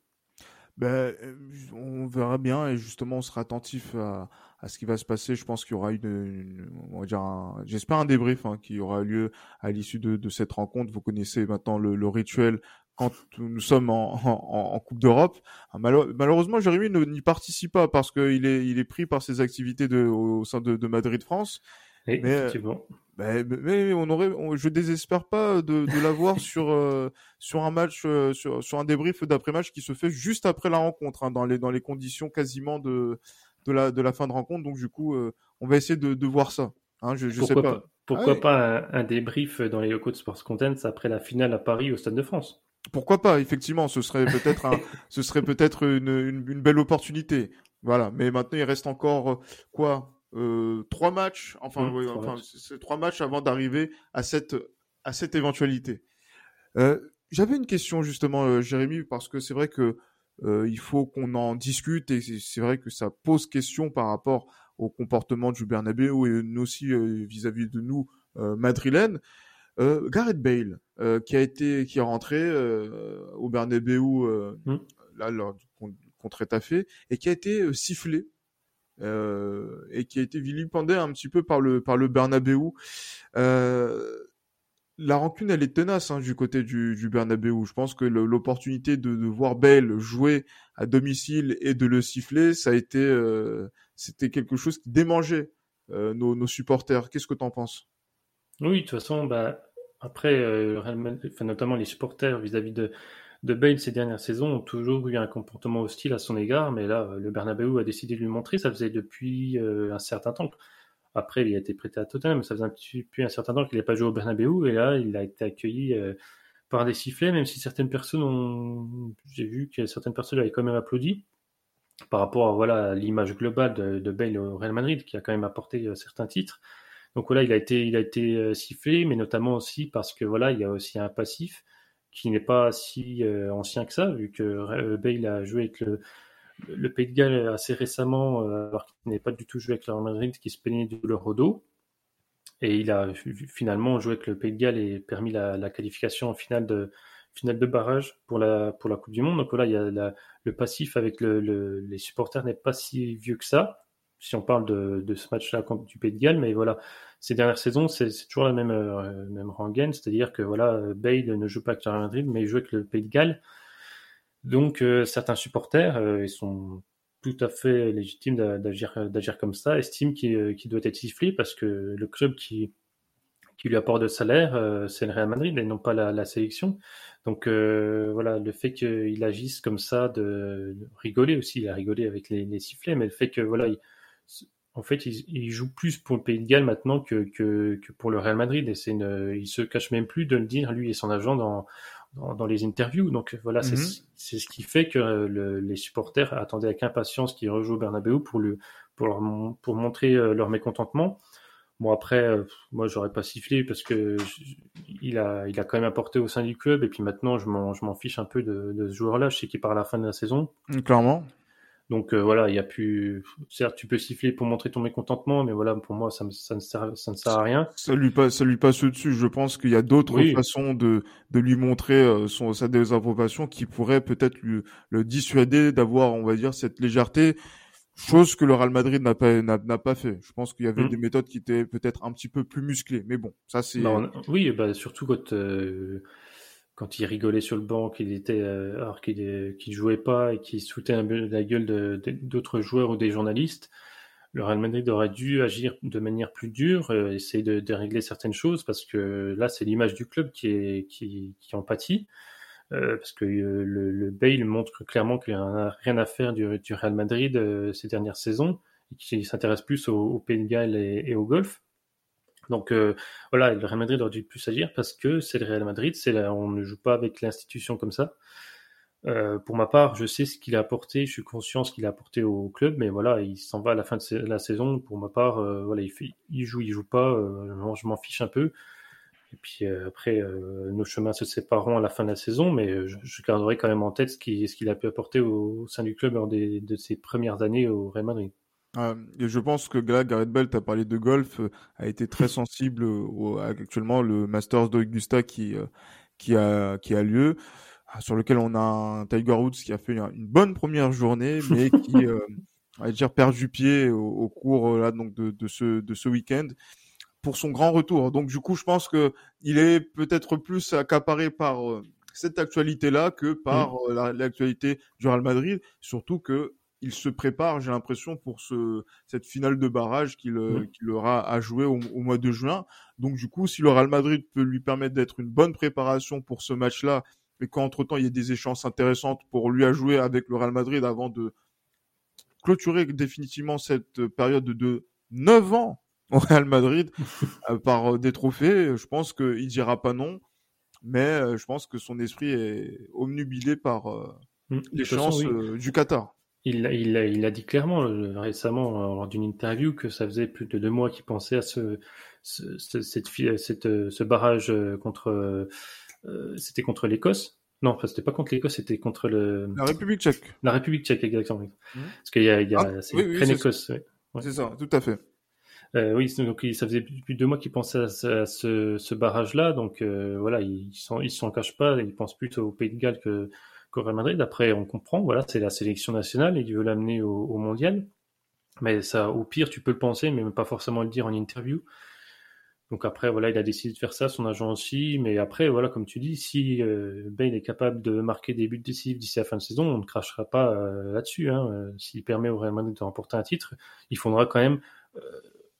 Ben, on verra bien et justement on sera attentif à, ce qui va se passer. Je pense qu'il y aura une, on va dire, j'espère un débrief hein, qui aura lieu à l'issue de, cette rencontre. Vous connaissez maintenant le rituel quand nous sommes en, Coupe d'Europe. Ah, malheureusement, Jérémy n'y participe pas parce qu'il est, il est pris par ses activités de, au sein de, Madrid France. mais, mais, mais, on aurait, je désespère pas de, de l'avoir sur euh, sur un match, euh, sur, sur un débrief d'après match qui se fait juste après la rencontre, hein, dans les dans les conditions quasiment de de la de la fin de rencontre. Donc du coup, on va essayer de, de voir ça. Hein, je, je sais pas. pourquoi pas un, débrief dans les locaux de Sports Content après la finale à Paris au Stade de France? Pourquoi pas Effectivement, ce serait peut-être un, ce serait peut-être une, une, une, belle opportunité. Voilà. Mais maintenant, il reste encore quoi euh, trois matchs, enfin, mmh, enfin c'est trois matchs avant d'arriver à cette à cette éventualité. Euh, J'avais une question justement, euh, Jérémy, parce que c'est vrai que euh, il faut qu'on en discute et c'est vrai que ça pose question par rapport au comportement du Bernabeu et aussi euh, vis-à-vis de nous euh, madrilènes. Euh, Gareth Bale, qui a été, qui est rentré au Bernabeu mmh. là lors, contre Etafé et qui a été sifflé euh, et qui a été vilipendé un petit peu par le par le Bernabeu. Euh, la rancune, elle est tenace hein, du côté du, du Bernabeu. Je pense que l'opportunité de, de, voir Bale jouer à domicile et de le siffler, ça a été, euh, c'était quelque chose qui démangeait euh, nos, nos, supporters. Qu'est-ce que tu en penses? Oui, de toute façon, bah, après, euh, notamment les supporters vis-à-vis de, de Bale ces dernières saisons ont toujours eu un comportement hostile à son égard, mais là, le Bernabeu a décidé de lui montrer. Ça faisait depuis un certain temps. Après, il a été prêté à Tottenham, mais ça faisait depuis un certain temps qu'il n'a pas joué au Bernabeu, et là, il a été accueilli euh, par des sifflets, même si certaines personnes ont, j'ai vu que certaines personnes avaient quand même applaudi par rapport à voilà l'image globale de, Bale au Real Madrid, qui a quand même apporté euh, certains titres. Donc voilà, il a été, il a été euh, sifflé, mais notamment aussi parce que voilà, il y a aussi un passif qui n'est pas si ancien que ça, vu que Bale a joué avec le Pays de Galles assez récemment, euh, alors qu'il n'est pas du tout joué avec le Madrid, qui se peignait douleur au dos. Et il a finalement joué avec le Pays de Galles et permis la, qualification en finale de, finale de barrage pour la, pour la Coupe du Monde. Donc là, il y a le passif avec le, les supporters n'est pas si vieux que ça, si on parle de, ce match-là du Pays de Galles. Mais voilà, ces dernières saisons, c'est toujours la même, euh, même rengaine, c'est-à-dire que voilà, Bale ne joue pas avec le Real Madrid, mais il joue avec le Pays de Galles. Donc euh, certains supporters, euh, ils sont tout à fait légitimes d'agir comme ça, estiment qu'il euh, doit être sifflé parce que le club qui lui apporte de salaire, c'est le Real Madrid et non pas la, sélection. Donc voilà, le fait qu'il agisse comme ça, de, rigoler aussi, il a rigolé avec les, les sifflets, mais le fait que voilà, il, en fait, il, il, joue plus pour le Pays de Galles maintenant que, que, que pour le Real Madrid et c'est une, il se cache même plus de le dire lui et son agent dans dans, dans, les interviews. Donc voilà, c'est mhm. c'est ce qui fait que euh, le, les supporters attendaient avec impatience qu'il rejoue Bernabeu pour, le, pour, leur, pour montrer euh, leur mécontentement. Bon après, euh, moi j'aurais pas sifflé parce que il a, il a quand même apporté au sein du club et puis maintenant je m'en fiche un peu de, de ce joueur-là. Je sais qu'il part à la fin de la saison. Clairement. Donc euh, voilà, il y a plus. Certes, tu peux siffler pour montrer ton mécontentement, mais voilà, pour moi, ça, ça, ne, sert, ça ne sert à rien. Ça lui passe, ça lui passe dessus. Je pense qu'il y a d'autres façons de, de lui montrer euh, son, sa désapprobation qui pourraient peut-être le dissuader d'avoir, on va dire, cette légèreté. Chose que le Real Madrid n'a pas n'a, pas fait. Je pense qu'il y avait mmh. des méthodes qui étaient peut-être un petit peu plus musclées, mais bon, ça c'est. oui, bah surtout quand euh, quand il rigolait sur le banc, qu'il était, euh, alors qu'il ne jouait pas et qu'il souhaitait la gueule d'autres joueurs ou des journalistes, le Real Madrid aurait dû agir de manière plus dure, euh, essayer de, régler certaines choses, parce que là, c'est l'image du club qui, est, qui, qui en pâtit. Euh, parce que le, le Bale montre clairement qu'il n'a rien à faire du, du Real Madrid ces dernières saisons, et qu'il s'intéresse plus au, au de Galles et au golf. Donc euh, voilà, le Real Madrid aurait dû plus agir parce que c'est le Real Madrid, on ne joue pas avec l'institution comme ça. Euh, pour ma part, je sais ce qu'il a apporté, je suis conscient ce qu'il a apporté au club, mais voilà, il s'en va à la fin de la saison. Pour ma part, euh, voilà, il, fait, il joue, il joue pas, je m'en fiche un peu. Et puis après, nos chemins se sépareront à la fin de la saison, mais je, garderai quand même en tête ce qu'il a pu apporter au, sein du club lors de ses premières années au Real Madrid. Euh, et je pense que là, Gareth Bell, tu as parlé de golf, euh, a été très sensible au, actuellement le Masters d'Augusta qui, euh, qui, a, qui a lieu, sur lequel on a un Tiger Woods qui a fait une, bonne première journée, mais qui on va dire perdu pied au, au cours là donc de, de ce de ce week-end pour son grand retour. Donc du coup, je pense que il est peut-être plus accaparé par cette actualité-là que par mmh. l'actualité du Real Madrid, surtout que il se prépare, j'ai l'impression, pour ce, cette finale de barrage qu'il mmh. aura à jouer au, mois de juin. Donc du coup, si le Real Madrid peut lui permettre d'être une bonne préparation pour ce match-là, et qu'entre-temps, il y ait des échanges intéressantes pour lui à jouer avec le Real Madrid avant de clôturer définitivement cette période de 9 ans au Real Madrid par des trophées, je pense qu'il dira pas non mais je pense que son esprit est omnubilé par mmh, les chances du Qatar. Il, il, il, a dit clairement récemment lors d'une interview que ça faisait plus de deux mois qu'il pensait à ce, ce, cette, cette, ce barrage contre euh, c'était contre l'Écosse. Non, enfin, c'était pas contre l'Écosse, c'était contre le... la République tchèque. La République tchèque, exactement. Mmh. Parce qu'il y a, il y a ah, c'est oui, écosse C'est ça, tout à fait. Euh, oui, donc ça faisait plus de deux mois qu'ils pensaient à, ce, ce barrage-là, donc euh, voilà, ils s'en ils s'en cachent pas, ils pensent plutôt au Pays de Galles que qu'au Real Madrid. Après, on comprend, voilà, c'est la sélection nationale et il veut l'amener au, mondial, mais ça, au pire, tu peux le penser, mais pas forcément le dire en interview. Donc après, voilà, il a décidé de faire ça, son agent aussi. Mais après, voilà, comme tu dis, si euh, est capable de marquer des buts décisifs d'ici la fin de saison, on ne crachera pas euh, là-dessus. Hein. Euh, s'il permet au Real Madrid de remporter un titre, il faudra quand même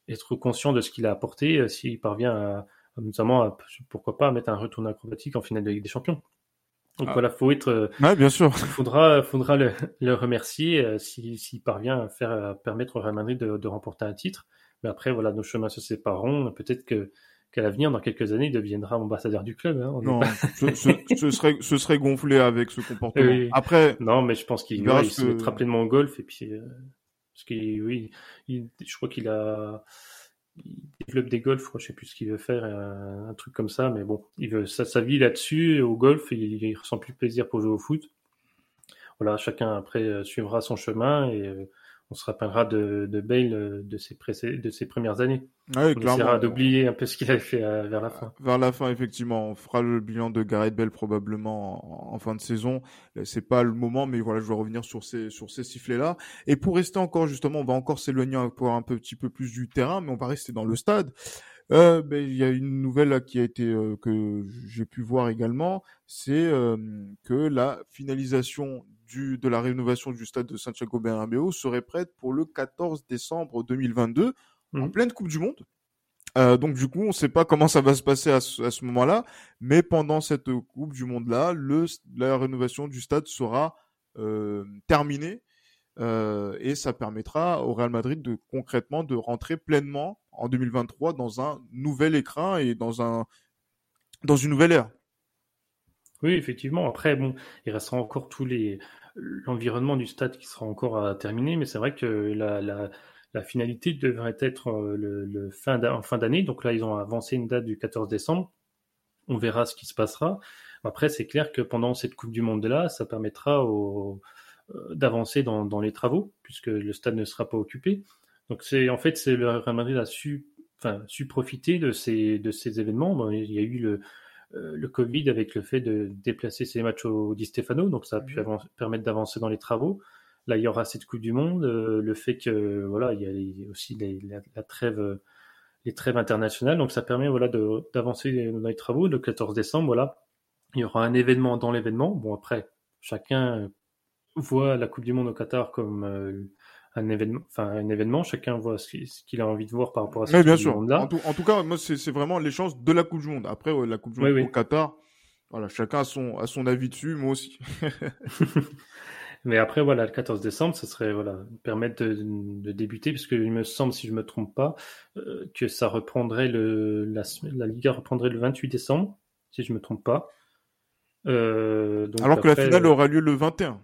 être conscient de ce qu'il a apporté s'il parvient à, notamment, à, pourquoi pas, à mettre un retour acrobatique en finale de Ligue des Champions. Donc ah. voilà, faut être. Ouais, bien sûr. Il faudra, faudra le, le remercier s'il parvient à faire à permettre au Real Madrid de, de remporter un titre. Mais après, voilà, nos chemins se sépareront. Peut-être que qu'à l'avenir, dans quelques années, il deviendra ambassadeur du club. Hein. non, ce, serait, ce serait gonflé avec ce comportement. Après, non, mais je pense qu'il il se mettra pleinement au golf et puis euh, parce qu'il, oui, je crois qu'il a il développe des golfs, je, sais plus ce qu'il veut faire, euh, un, truc comme ça, mais bon, il veut sa, sa vie là-dessus au golf, il, il ressent plus plaisir pour jouer au foot. Voilà, chacun après euh, suivra son chemin et on se rappellera de, de Bale euh, de ses, de ses premières années. Ah oui, on essaiera d'oublier un peu ce qu'il avait fait euh, vers la fin. Vers la fin, effectivement. On fera le bilan de Gareth Bale probablement en, fin de saison. Euh, c'est pas le moment, mais voilà, je vais revenir sur ces, sur ces sifflets-là. Et pour rester encore, justement, on va encore s'éloigner pour un petit peu plus du terrain, mais on va rester dans le stade. Euh, ben, il y a une nouvelle qui a été que j'ai pu voir également, c'est que la finalisation de la rénovation du stade de Santiago Bernabéu serait prête pour le 14 décembre 2022, en mmh. pleine Coupe du Monde. Euh, donc du coup, on ne sait pas comment ça va se passer à ce, moment-là, mais pendant cette Coupe du Monde-là, la rénovation du stade sera euh, terminée euh, et ça permettra au Real Madrid de concrètement de rentrer pleinement en 2023 dans un nouvel écran et dans un dans une nouvelle ère. Oui, effectivement. Après, bon, il restera encore tous les l'environnement du stade qui sera encore à terminer, mais c'est vrai que la, la, finalité devrait être euh, le, le fin en fin d'année. Donc là, ils ont avancé une date du 14 décembre. On verra ce qui se passera. Après, c'est clair que pendant cette Coupe du Monde-là, ça permettra euh, d'avancer dans, dans, les travaux, puisque le stade ne sera pas occupé. Donc c'est en fait, c'est le Real Madrid a su, enfin, su profiter de ces, de ces événements. Bon, il y a eu le, euh, le Covid avec le fait de déplacer ces matchs au Di Stefano, donc ça a pu mhm. permettre d'avancer dans les travaux. Là, il y aura cette Coupe du Monde, euh, le fait que voilà, il y a aussi la, trêve, les trêves internationales, donc ça permet voilà d'avancer dans les travaux. Le 14 décembre, voilà, il y aura un événement dans l'événement. Bon après, chacun voit la Coupe du Monde au Qatar comme euh, un événement, enfin un événement. Chacun voit ce qu'il a envie de voir par rapport à ce bien sûr. Monde-là. En, tout, cas, moi, c'est vraiment les chances de la Coupe du Monde. Après, la Coupe du Monde au Qatar, voilà, chacun a son, a son avis dessus, moi aussi. Mais après, voilà, le 14 décembre, ce serait voilà permettre de, de débuter, parce qu'il me semble, si je me trompe pas, euh, que ça reprendrait le la, la Liga reprendrait le 28 décembre, si je me trompe pas. Euh, donc Alors que la finale aura lieu le 21.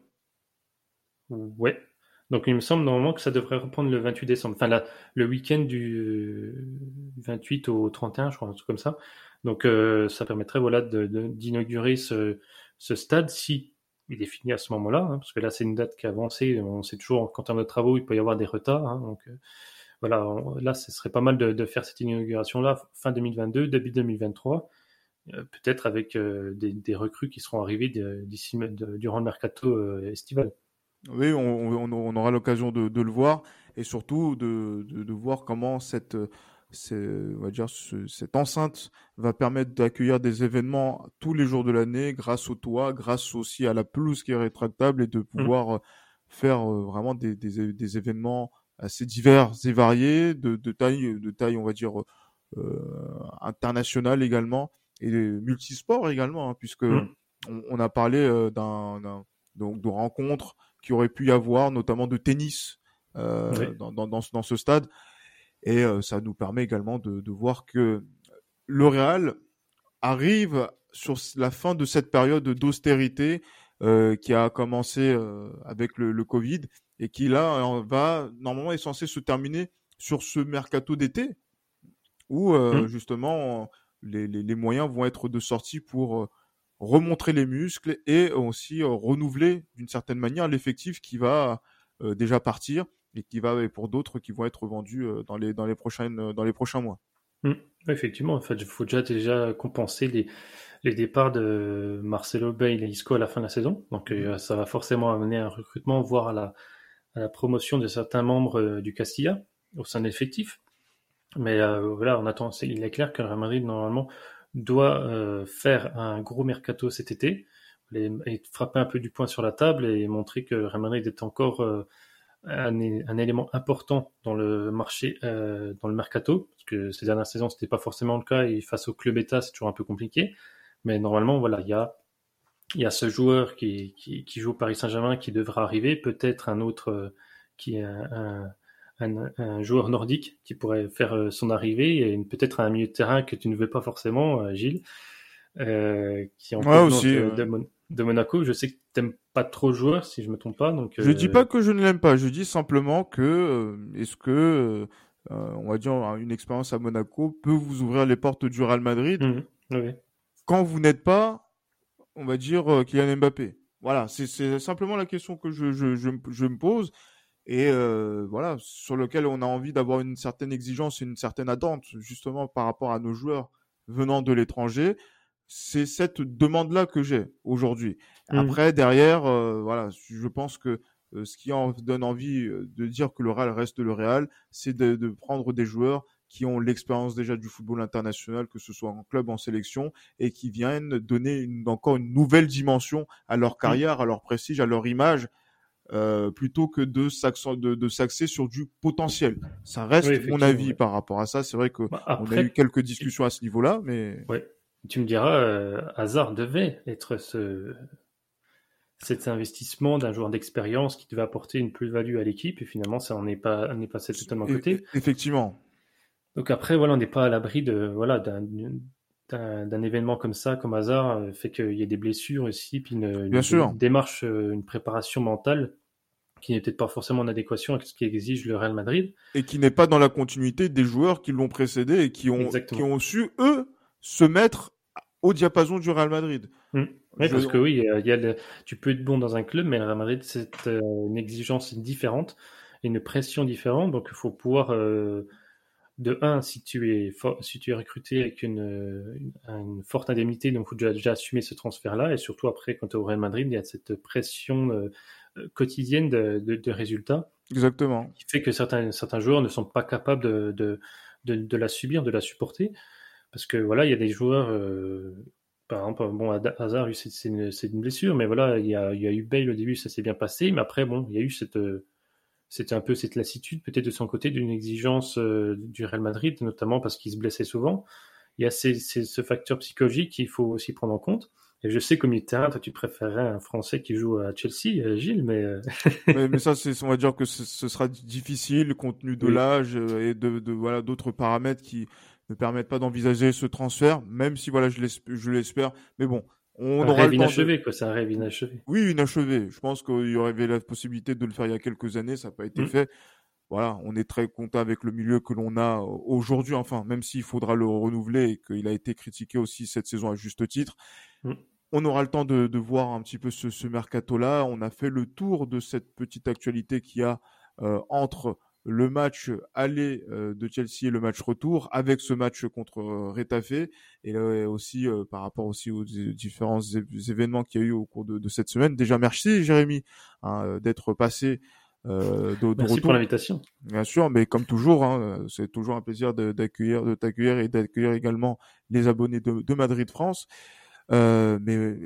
Ouais, donc il me semble normalement que ça devrait reprendre le 28 décembre, enfin la, le week-end du 28 au 31, je crois, un truc comme ça. Donc euh, ça permettrait voilà d'inaugurer ce, ce, stade si il est fini à ce moment-là, hein, parce que là c'est une date qui a avancé. On sait toujours qu'en termes de travaux il peut y avoir des retards. Hein, donc euh, voilà, là ce serait pas mal de, de faire cette inauguration là fin 2022, début 2023. Euh, peut-être avec des, des, recrues qui seront arrivées d'ici durant le mercato estival. Oui, on, on, aura l'occasion de, de, le voir et surtout de, de, de voir comment cette, on va dire, cette enceinte va permettre d'accueillir des événements tous les jours de l'année grâce au toit, grâce aussi à la pelouse qui est rétractable et de mmh. pouvoir euh, faire euh, vraiment des, des, des, événements assez divers et variés, de, de taille, de taille, on va dire, euh, internationale également et multisport également, hein, puisque mmh. on, on, a parlé euh, d'un, donc de rencontres qui aurait pu y avoir, notamment de tennis dans, dans, dans, dans, ce stade. Et ça nous permet également de, de voir que le Real arrive sur la fin de cette période d'austérité euh, qui a commencé euh, avec le, le, Covid et qui là va normalement est censé se terminer sur ce mercato d'été où euh, mmh. justement les, les, les, moyens vont être de sortie pour euh, remontrer les muscles et aussi euh, renouveler d'une certaine manière l'effectif qui va déjà partir et qui va et pour d'autres qui vont être vendus dans les dans les prochaines dans les prochains mois. Mmh. Effectivement, en fait, il faut déjà déjà compenser les les départs de Marcelo Bale et Isco à la fin de la saison. Donc mmh. ça va forcément amener un recrutement, voire à la, à la promotion de certains membres du Castilla au sein de l'effectif. Mais euh, voilà, on attend. il est clair que le Real Madrid normalement doit euh, faire un gros mercato cet été et, frapper un peu du poing sur la table et montrer que Real Madrid est encore euh, un, élément important dans le marché, euh, dans le mercato, parce que ces dernières saisons c'était pas forcément le cas et face au club État c'est toujours un peu compliqué. Mais normalement voilà, il y a y a ce joueur qui, qui, joue au Paris Saint-Germain qui devra arriver, peut-être un autre qui est un, joueur nordique qui pourrait faire euh, son arrivée et peut-être un milieu de terrain que tu ne veux pas forcément, euh, Gilles, euh, qui est en aussi, de, Monaco. Je sais que tu n'aimes pas trop le joueur, si je me trompe pas. Donc, je dis pas que je ne l'aime pas, je dis simplement que est-ce que on va dire une expérience à Monaco peut vous ouvrir les portes du Real Madrid mmh, quand vous n'êtes pas, on va dire Kylian Mbappé? Voilà, c'est simplement la question que je, je, je, je me pose et euh, voilà sur lequel on a envie d'avoir une certaine exigence et une certaine attente justement par rapport à nos joueurs venant de l'étranger c'est cette demande là que j'ai aujourd'hui mmh. après derrière euh, voilà je pense que euh, ce qui en donne envie euh, de dire que le Real reste le Real c'est de, de, prendre des joueurs qui ont l'expérience déjà du football international, que ce soit en club, en sélection, et qui viennent donner une, encore une nouvelle dimension à leur mmh. carrière, à leur prestige, à leur image, euh, plutôt que de s'axer de, de sur du potentiel. Ça reste mon avis par rapport à ça. C'est vrai que bah, on a eu quelques discussions à ce niveau-là, mais ouais. Tu me diras, euh, Hazard devait être ce cet investissement d'un joueur d'expérience qui devait apporter une plus-value à l'équipe et finalement ça on est pas on est passé totalement à côté. Effectivement. Donc après voilà on n'est pas à l'abri de voilà d'un d'un événement comme ça, comme hasard, euh, fait qu'il y ait des blessures aussi, puis une, Bien sûr. démarche, euh, une préparation mentale qui n'est peut-être pas forcément en adéquation avec ce qui exige le Real Madrid. Et qui n'est pas dans la continuité des joueurs qui l'ont précédé et qui ont, qui ont su, eux, se mettre au diapason du Real Madrid. Mmh. Oui, parce que oui, il y a tu peux être bon dans un club, mais le Real Madrid, c'est euh, une exigence différente, une pression différente, donc il faut pouvoir de un, si tu es, si tu es recruté avec une, une, forte indemnité, donc il faut déjà, déjà assumer ce transfert-là. Et surtout après, quand tu es au Real Madrid, il y a cette pression euh, quotidienne de, de, de, résultats. Exactement. Qui fait que certains, certains joueurs ne sont pas capables de, de, de, la subir, de la supporter. Parce que voilà, il y a des joueurs, euh, par exemple, bon, Hazard, c'est une, une, blessure, mais voilà, il y a, il y a eu Bale au début, ça s'est bien passé. Mais après, bon, il y a eu cette c'était un peu cette lassitude peut-être de son côté d'une exigence euh, du Real Madrid, notamment parce qu'il se blessait souvent. Il y a ces, ces, ce facteur psychologique qu'il faut aussi prendre en compte. Et je sais qu'au milieu de terrain, toi, tu préférerais un Français qui joue à Chelsea, euh, Gilles, mais... Euh, mais, mais, ça, c'est, on va dire que ce sera difficile compte tenu de l'âge et de, de voilà d'autres paramètres qui ne permettent pas d'envisager ce transfert, même si voilà, je l'espère. Mais bon, on un rêve inachevé, quoi. C'est un rêve inachevé. Oui, inachevé. Je pense qu'il y aurait eu la possibilité de le faire il y a quelques années. Ça n'a pas été mm. fait. Voilà, on est très content avec le milieu que l'on a aujourd'hui. Enfin, même s'il faudra le renouveler et qu'il a été critiqué aussi cette saison à juste titre. Mm. On aura le temps de, de, voir un petit peu ce, ce mercato-là. On a fait le tour de cette petite actualité qu'il y a euh, entre le match aller euh, de Chelsea et le match retour avec ce match contre euh, Retafe et là aussi euh, par rapport aussi aux différents événements qu'il y a eu au cours de, de cette semaine. Déjà merci Jérémy hein, d'être passé euh, de, de Merci retour. pour l'invitation. Bien sûr, mais comme toujours, hein, c'est toujours un plaisir d'accueillir, de t'accueillir et d'accueillir également les abonnés de, de Madrid France. Euh, mais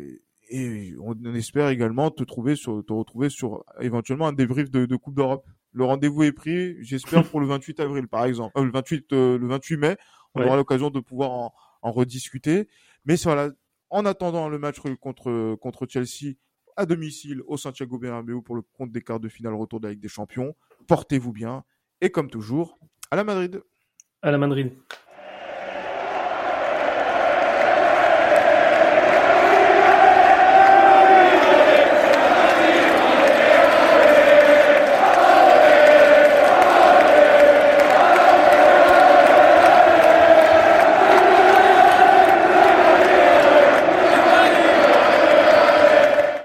et on, espère également te trouver sur, te retrouver sur éventuellement un débrief de, de Coupe d'Europe le rendez-vous est pris, j'espère pour le 28 avril par exemple, euh, le 28 euh, le 28 mai, on aura l'occasion de pouvoir en, en, rediscuter. Mais voilà, en attendant le match contre contre Chelsea à domicile au Santiago Bernabéu pour le compte des quarts de finale retour de la Ligue des Champions, portez-vous bien et comme toujours, à la Madrid. À la Madrid.